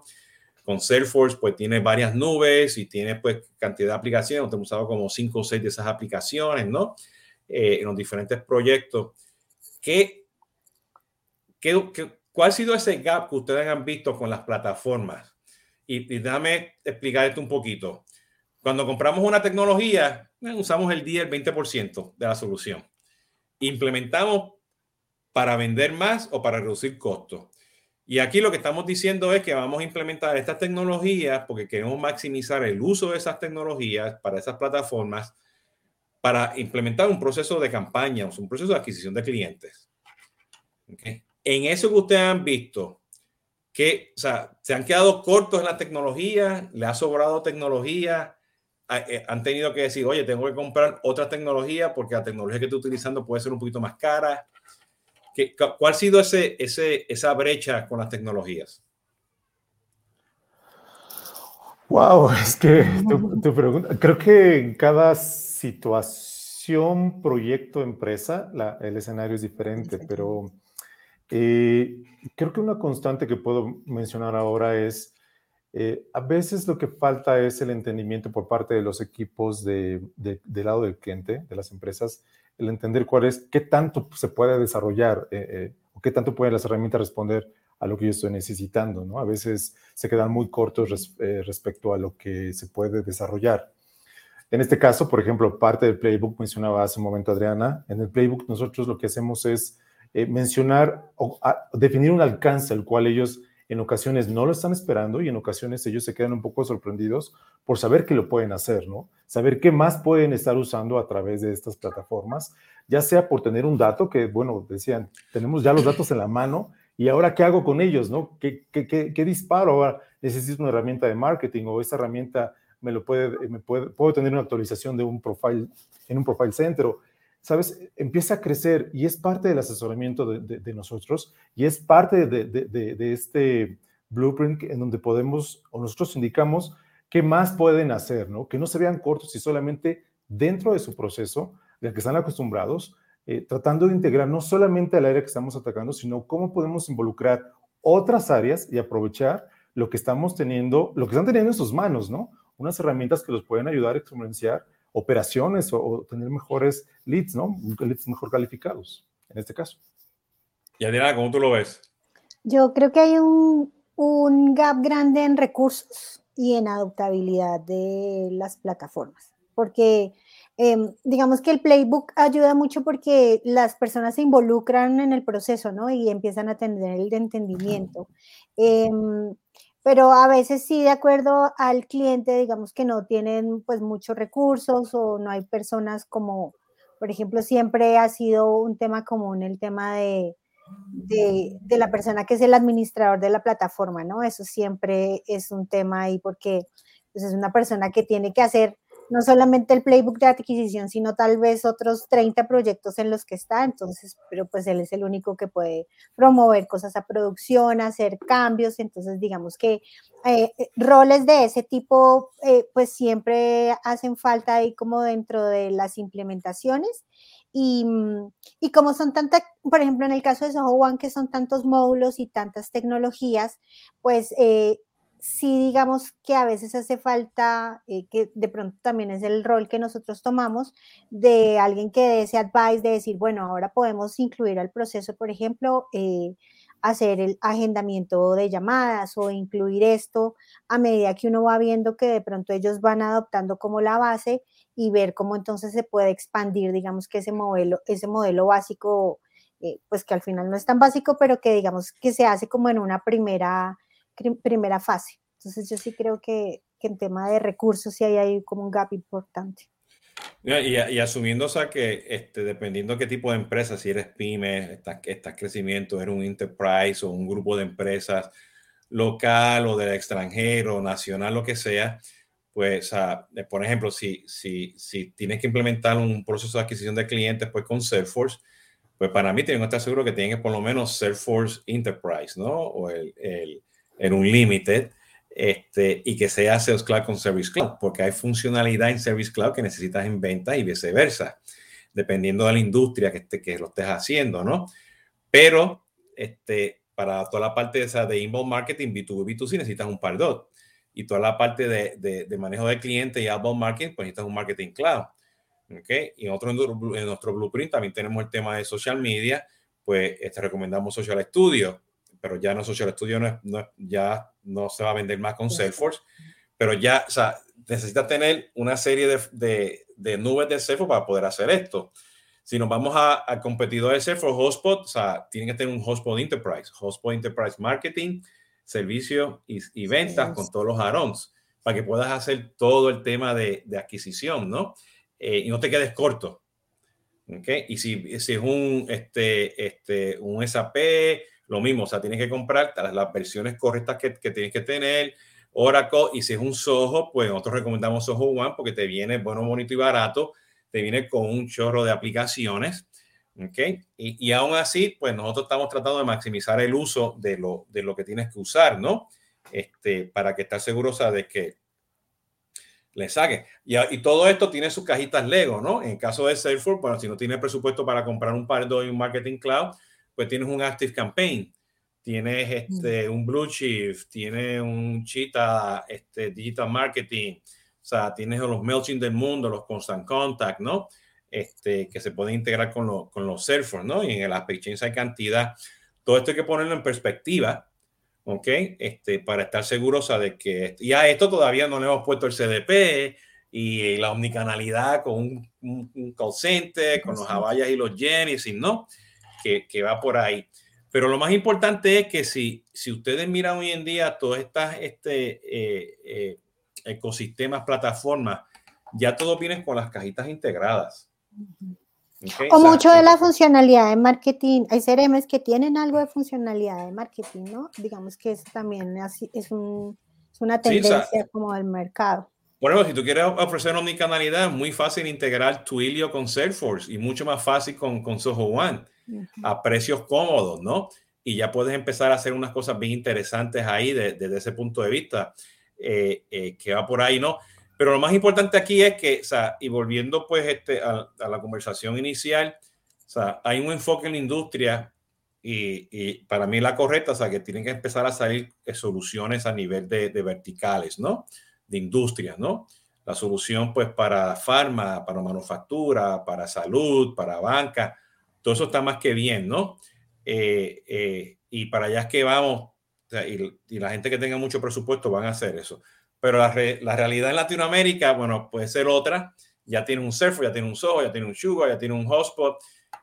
Con Salesforce, pues tiene varias nubes y tiene pues cantidad de aplicaciones, nosotros usado como 5 o 6 de esas aplicaciones, ¿no? en los diferentes proyectos. ¿Qué, qué, ¿Cuál ha sido ese gap que ustedes han visto con las plataformas? Y, y déjame explicar esto un poquito. Cuando compramos una tecnología, eh, usamos el 10, el 20% de la solución. Implementamos para vender más o para reducir costos. Y aquí lo que estamos diciendo es que vamos a implementar estas tecnologías porque queremos maximizar el uso de esas tecnologías para esas plataformas para implementar un proceso de campaña, un proceso de adquisición de clientes. En eso que ustedes han visto, que o sea, se han quedado cortos en la tecnología, le ha sobrado tecnología, eh, han tenido que decir, oye, tengo que comprar otra tecnología porque la tecnología que estoy utilizando puede ser un poquito más cara. ¿Qué, ¿Cuál ha sido ese, ese, esa brecha con las tecnologías? Wow, es que tu, pregunta, creo que en cada situación, proyecto, empresa, la, el escenario es diferente, pero eh, creo que una constante que puedo mencionar ahora es, eh, a veces lo que falta es el entendimiento por parte de los equipos de, del lado del cliente, de las empresas, el entender cuál es, qué tanto se puede desarrollar eh, o qué tanto pueden las herramientas responder a lo que yo estoy necesitando, ¿no? A veces se quedan muy cortos respecto a lo que se puede desarrollar. En este caso, por ejemplo, parte del playbook mencionaba hace un momento Adriana, en el playbook nosotros lo que hacemos es eh, mencionar o definir un alcance al cual ellos en ocasiones no lo están esperando y en ocasiones ellos se quedan un poco sorprendidos por saber que lo pueden hacer, ¿no? Saber qué más pueden estar usando a través de estas plataformas, ya sea por tener un dato que, bueno, decían, tenemos ya los datos en la mano y ahora qué hago con ellos, ¿no? ¿Qué, qué, qué, disparo? Ahora necesito una herramienta de marketing o esta herramienta me lo puede, me puede, puedo tener una actualización de un profile en un profile center ¿sabes? Empieza a crecer y es parte del asesoramiento de, nosotros y es parte de, este blueprint en donde podemos o nosotros indicamos qué más pueden hacer, ¿no? Que no se vean cortos y solamente dentro de su proceso, del que están acostumbrados, eh, tratando de integrar no solamente al área que estamos atacando, sino cómo podemos involucrar otras áreas y aprovechar lo que estamos teniendo, lo que están teniendo en sus manos, ¿no? Unas herramientas que los pueden ayudar a exponenciar operaciones o, tener mejores leads, ¿no? Leads mejor calificados, en este caso. Y Adriana, ¿cómo tú lo ves? Yo creo que hay un, un gap grande en recursos y en adoptabilidad de las plataformas. Porque em, digamos que el playbook ayuda mucho porque las personas se involucran en el proceso, ¿no? Y empiezan a tener el entendimiento. Em, pero a veces sí, de acuerdo al cliente, digamos que no tienen pues muchos recursos o no hay personas como, por ejemplo, siempre ha sido un tema común el tema de, de, la persona que es el administrador de la plataforma, ¿no? Eso siempre es un tema ahí porque pues, es una persona que tiene que hacer no solamente el playbook de adquisición, sino tal vez otros 30 proyectos en los que está, entonces, pero pues él es el único que puede promover cosas a producción, hacer cambios, entonces digamos que eh, eh, roles de ese tipo eh, pues siempre hacen falta ahí como dentro de las implementaciones. Y, y, como son tantas, por ejemplo, en el caso de Soho One, que son tantos módulos y tantas tecnologías, pues sí digamos que a veces hace falta, eh, que de pronto también es el rol que nosotros tomamos, de alguien que dé ese advice de decir, bueno, ahora podemos incluir al proceso, por ejemplo, eh, hacer el agendamiento de llamadas o incluir esto a medida que uno va viendo que de pronto ellos van adoptando como la base y ver cómo entonces se puede expandir, digamos que ese modelo, ese modelo básico, eh, pues que al final no es tan básico, pero que digamos que se hace como en una primera primera fase. Entonces yo sí creo que, que en tema de recursos sí hay ahí como un gap importante. Y, asumiendo, o sea, que este, dependiendo qué tipo de empresa, si eres pyme, estás, estás crecimiento, eres un enterprise o un grupo de empresas local o del extranjero, nacional, lo que sea, pues, por ejemplo, si, si, si tienes que implementar un proceso de adquisición de clientes, pues con Salesforce, pues para mí tengo que estar seguro que tienes por lo menos Salesforce Enterprise, ¿no? O el en un limited este, y que sea Sales Cloud con Service Cloud, porque hay funcionalidad en Service Cloud que necesitas en venta y viceversa, dependiendo de la industria que, esté, que lo estés haciendo, ¿no? Pero este, para toda la parte de, esa de inbound marketing, B2B, B2C, necesitas un par dos. Y toda la parte de, de, manejo de clientes y outbound marketing, pues necesitas un marketing cloud. ¿Okay? Y en, en nuestro blueprint también tenemos el tema de social media, pues este, recomendamos Social Studio pero ya no Social Studio no, no, ya no se va a vender más con Salesforce, pero ya, o sea, necesita tener una serie de, de, de, nubes de Salesforce para poder hacer esto. Si nos vamos a, competidor de Salesforce, Hotspot, o sea, tienen que tener un Hotspot Enterprise, Hotspot Enterprise Marketing, servicio y, y ventas con todos los arons, para que puedas hacer todo el tema de, de adquisición, ¿no? Eh, y no te quedes corto. ¿okay? Y si, si es un, este, este, un SAP, lo mismo, o sea, tienes que comprar las, versiones correctas que, que, tienes que tener. Oracle, y si es un Soho, pues nosotros recomendamos Soho One porque te viene bueno, bonito y barato, te viene con un chorro de aplicaciones. ¿ok? Y, y, aún así, pues nosotros estamos tratando de maximizar el uso de lo, de lo que tienes que usar, ¿no? Este, para que estés seguro o de que le saque. Y, y, todo esto tiene sus cajitas Lego, ¿no? En caso de Salesforce, bueno, si no tienes presupuesto para comprar un par de un Marketing Cloud, pues tienes un Active Campaign, tienes este, un Blue Shift, tienes un Cheetah este, Digital Marketing, o sea, tienes los MailChimp del mundo, los Constant Contact, ¿no? Este, que se pueden integrar con, lo, con los Salesforce, ¿no? Y en el Aspect Chains hay cantidad. Todo esto hay que ponerlo en perspectiva, ¿ok? Este, para estar seguros de que ya esto todavía no le hemos puesto el CDP y la omnicanalidad con un, un, call center, con los Havayas y los Genesis, ¿no? Que, va por ahí. Pero lo más importante es que si, si ustedes miran hoy en día todas estas este, eh, eh, ecosistemas, plataformas, ya todo viene con las cajitas integradas. o, mucho de la funcionalidad de marketing. Hay CRMs que tienen algo de funcionalidad de marketing, ¿no? Digamos que eso también es, un, es una tendencia como del mercado. Bueno, si tú quieres ofrecer omnicanalidad, es muy fácil integrar Twilio con Salesforce y mucho más fácil con, con Soho One a precios cómodos, ¿no? Y ya puedes empezar a hacer unas cosas bien interesantes ahí desde ese punto de vista eh, eh, que va por ahí, ¿no? Pero lo más importante aquí es que, o sea, y volviendo pues este, a, la conversación inicial, o sea, hay un enfoque en la industria y, y, para mí la correcta, o sea, que tienen que empezar a salir eh, soluciones a nivel de, de verticales, ¿no? De industrias, ¿no? La solución pues para farma, para manufactura, para salud, para banca, todo eso está más que bien, ¿no? Eh, eh, y para allá es que vamos, y, la gente que tenga mucho presupuesto van a hacer eso. pero la, la, realidad en Latinoamérica, bueno, puede ser otra. Ya tiene un Surfer, ya tiene un Soho, ya tiene un Sugar, ya tiene un Hotspot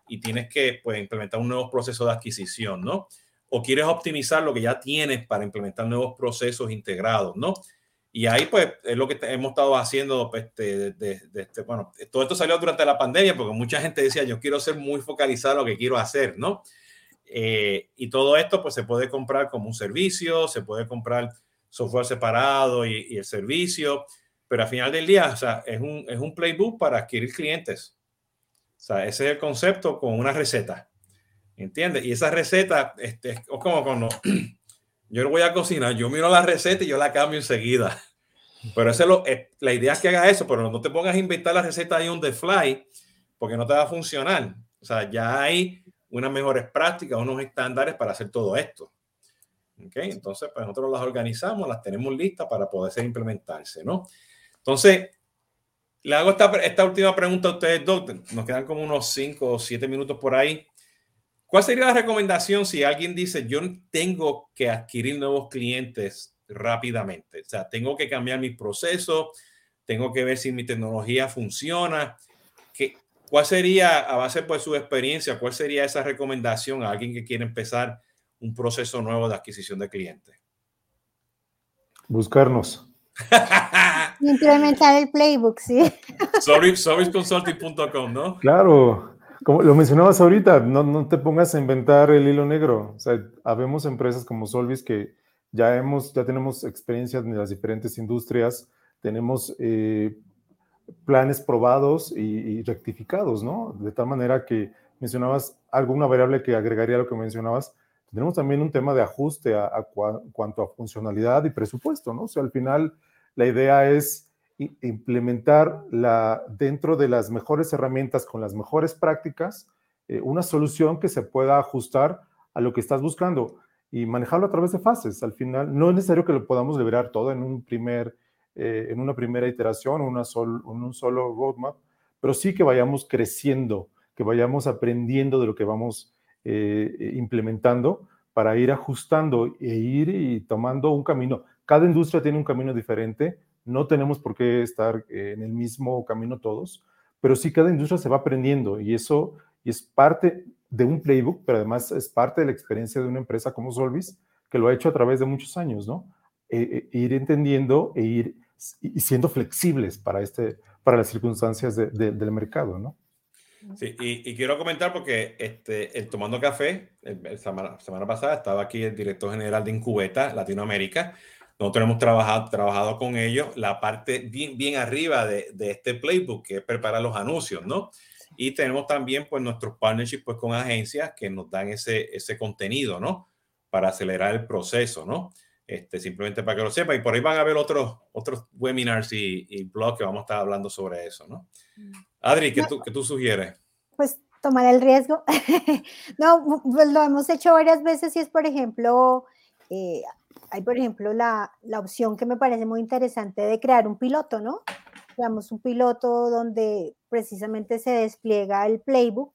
y tienes que pues, implementar un nuevo proceso de adquisición, ¿no? O quieres optimizar lo que ya tienes para implementar nuevos procesos integrados, ¿no? Y ahí, pues, es lo que hemos estado haciendo, pues, de, de, este, bueno, todo esto salió durante la pandemia porque mucha gente decía, yo quiero ser muy focalizado en lo que quiero hacer, ¿no? Eh, y todo esto, pues, se puede comprar como un servicio, se puede comprar software separado y, y el servicio, pero al final del día, o sea, es un, es un playbook para adquirir clientes. O sea, ese es el concepto con una receta. ¿Entiendes? Y esa receta este, es como cuando yo lo voy a cocinar, yo miro la receta y yo la cambio enseguida. Pero lo, la idea es que haga eso, pero no te pongas a inventar la receta ahí on the fly, porque no te va a funcionar. O sea, ya hay unas mejores prácticas, unos estándares para hacer todo esto. ¿Okay? Entonces, pues nosotros las organizamos, las tenemos listas para poder implementarse, ¿no? Entonces, le hago esta, esta última pregunta a ustedes, doctor. Nos quedan como unos 5 o 7 minutos por ahí. ¿Cuál sería la recomendación si alguien dice, yo tengo que adquirir nuevos clientes rápidamente? O sea, tengo que cambiar mi proceso, tengo que ver si mi tecnología funciona. ¿Qué, ¿Cuál sería, a base de pues, su experiencia, cuál sería esa recomendación a alguien que quiere empezar un proceso nuevo de adquisición de clientes? Buscarnos. Implementar el playbook, sí. Serviceconsulting.com, ¿no? Claro, como lo mencionabas ahorita, no, no, te pongas a inventar el hilo negro. O sea, habemos empresas como Solvis que ya hemos, ya tenemos experiencia en las diferentes industrias, tenemos eh, planes probados y, rectificados, ¿no? De tal manera que mencionabas alguna variable que agregaría a lo que mencionabas. Tenemos también un tema de ajuste a, a cuanto a funcionalidad y presupuesto, ¿no? O sea, al final la idea es implementar la, dentro de las mejores herramientas, con las mejores prácticas, eh, una solución que se pueda ajustar a lo que estás buscando y manejarlo a través de fases. Al final, no es necesario que lo podamos liberar todo en, un primer, eh, en una primera iteración o en un solo roadmap, pero sí que vayamos creciendo, que vayamos aprendiendo de lo que vamos eh, implementando para ir ajustando e ir y tomando un camino. Cada industria tiene un camino diferente no tenemos por qué estar eh, en el mismo camino todos, pero sí cada industria se va aprendiendo y eso es parte de un playbook, pero además es parte de la experiencia de una empresa como Solvis, que lo ha hecho a través de muchos años, ¿no? E, e, ir entendiendo e ir siendo flexibles para, este, para las circunstancias del mercado, ¿no? Sí, y, quiero comentar porque este, el Tomando Café, la semana, semana pasada estaba aquí el director general de Incubeta Latinoamérica, nosotros hemos trabajado, trabajado con ellos la parte bien, bien arriba de, de, este playbook, que es preparar los anuncios, ¿no? Y tenemos también pues nuestros partnerships pues, con agencias que nos dan ese, ese contenido, ¿no? Para acelerar el proceso, ¿no? Este, simplemente para que lo sepa. Y por ahí van a ver otros, otros webinars y, y blogs que vamos a estar hablando sobre eso, ¿no? Mm. Adri, ¿qué, tú, ¿qué tú sugieres? Pues tomar el riesgo. no, pues lo hemos hecho varias veces y es, por ejemplo, eh, hay, por ejemplo, la, la, opción que me parece muy interesante de crear un piloto, ¿no? Creamos un piloto donde precisamente se despliega el playbook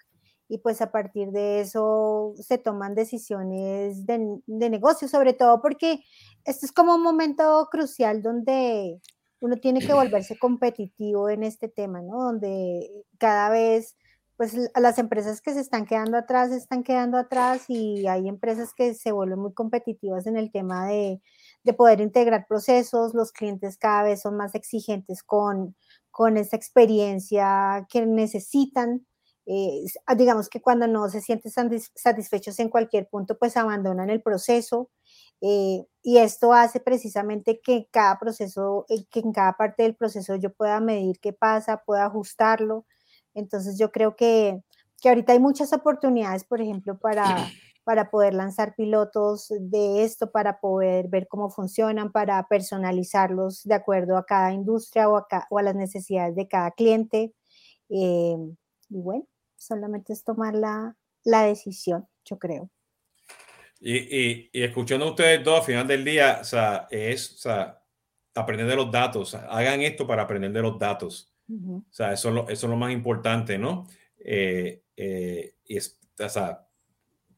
y pues a partir de eso se toman decisiones de, de negocio, sobre todo porque este es como un momento crucial donde uno tiene que volverse competitivo en este tema, ¿no? Donde cada vez pues las empresas que se están quedando atrás están quedando atrás y hay empresas que se vuelven muy competitivas en el tema de, de poder integrar procesos, los clientes cada vez son más exigentes con, con esa experiencia que necesitan. Eh, digamos que cuando no se sienten satisfechos en cualquier punto, pues abandonan el proceso. Eh, y esto hace precisamente que cada proceso, eh, que en cada parte del proceso yo pueda medir qué pasa, pueda ajustarlo entonces yo creo que, que ahorita hay muchas oportunidades, por ejemplo, para, para poder lanzar pilotos de esto, para poder ver cómo funcionan, para personalizarlos de acuerdo a cada industria o a, o a las necesidades de cada cliente. Eh, y bueno, solamente es tomar la, la decisión, yo creo. Y, y, y, escuchando a ustedes dos, al final del día, o sea, es o sea, aprender de los datos. hagan esto para aprender de los datos. O sea, eso es, lo, eso es lo más importante, ¿no? Eh, eh, y es, o sea,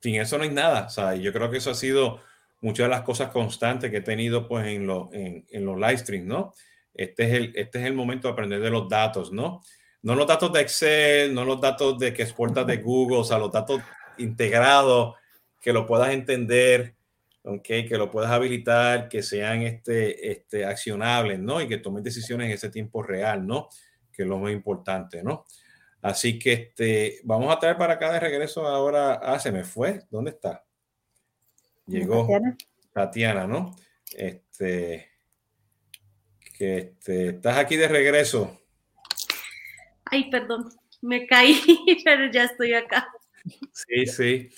sin eso no hay nada. O sea, yo creo que eso ha sido muchas de las cosas constantes que he tenido pues en, en, en los live streams, ¿no? Este es, el, este es el momento de aprender de los datos, ¿no? No los datos de Excel, no los datos de que exportas de Google, o sea, los datos integrados, que lo puedas entender, okay, que lo puedas habilitar, que sean este, este, accionables, ¿no? Y que tomes decisiones en ese tiempo real, ¿no? Que es lo más importante, ¿no? Así que este, vamos a traer para acá de regreso ahora. Ah, se me fue. ¿Dónde está? Llegó Tatiana, Tatiana ¿no? Este, que este, estás aquí de regreso. Ay, perdón, me caí, pero ya estoy acá. Sí, sí.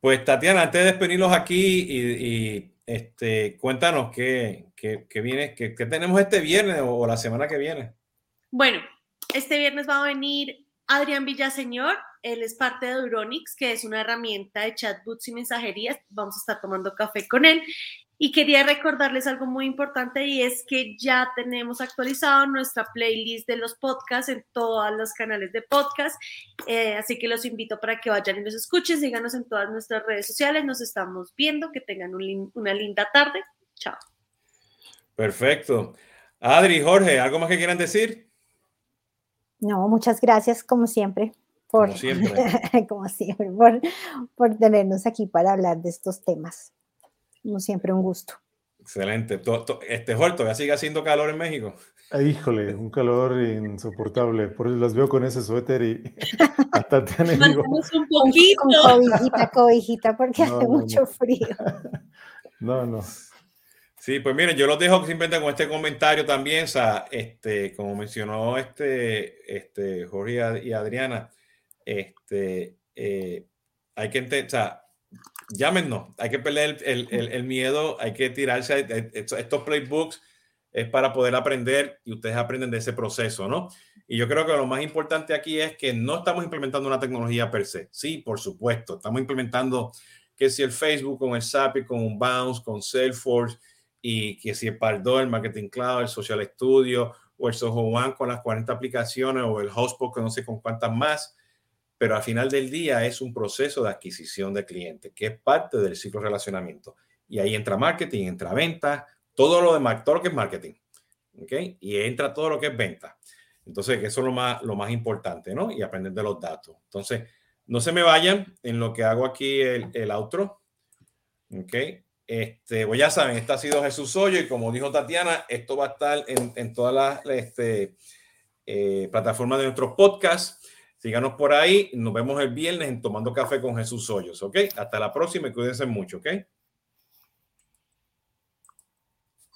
Pues Tatiana, antes de despedirlos aquí y, este, cuéntanos qué, qué, viene, qué, tenemos este viernes o, la semana que viene. Bueno, este viernes va a venir Adrián Villaseñor, él es parte de Duronix, que es una herramienta de chatbots y mensajerías. Vamos a estar tomando café con él. Y quería recordarles algo muy importante y es que ya tenemos actualizado nuestra playlist de los podcasts en todos los canales de podcast. Eh, así que los invito para que vayan y nos escuchen, síganos en todas nuestras redes sociales. Nos estamos viendo. Que tengan una linda tarde. Chao. Perfecto. Adri, Jorge, ¿algo más que quieran decir? No, muchas gracias, como siempre, por, como siempre, como siempre por, por tenernos aquí para hablar de estos temas. Como siempre, un gusto. Excelente. Este Jorge, ¿todavía sigue haciendo calor en México? híjole, un calor insoportable. Por eso las veo con ese suéter y hasta te digo. un poquito. Con cobijita, cobijita, porque hace mucho frío. No, no. Sí, pues miren, yo los dejo simplemente con este comentario también, o sea, este, como mencionó este, este Jorge y Adriana, este, eh, hay que entender, o sea, llámenos, hay que perder el, el, el, miedo, hay que tirarse, estos playbooks es para poder aprender y ustedes aprenden de ese proceso, ¿no? Y yo creo que lo más importante aquí es que no estamos implementando una tecnología per se. Sí, por supuesto, estamos implementando que si el Facebook con el SAP, con un Bounce, con Salesforce, y que si el Pardot, el Marketing Cloud, el Social Studio o el Soho One con las 40 aplicaciones o el Hotspot que no sé con cuántas más, pero al final del día es un proceso de adquisición de clientes, que es parte del ciclo de relacionamiento. Y ahí entra marketing, entra venta, todo lo de todo lo que es marketing. ¿ok? Y entra todo lo que es venta. Entonces, eso es lo más, lo más importante, ¿no? Y aprender de los datos. Entonces, no se me vayan en lo que hago aquí el, el outro. ¿Ok? Este, pues ya saben, este ha sido Jesús Hoyo y como dijo Tatiana, esto va a estar en, en todas las este, eh, plataformas de nuestros podcasts. Síganos por ahí. Nos vemos el viernes en Tomando Café con Jesús Hoyos, ¿ok? Hasta la próxima y cuídense mucho, ¿ok?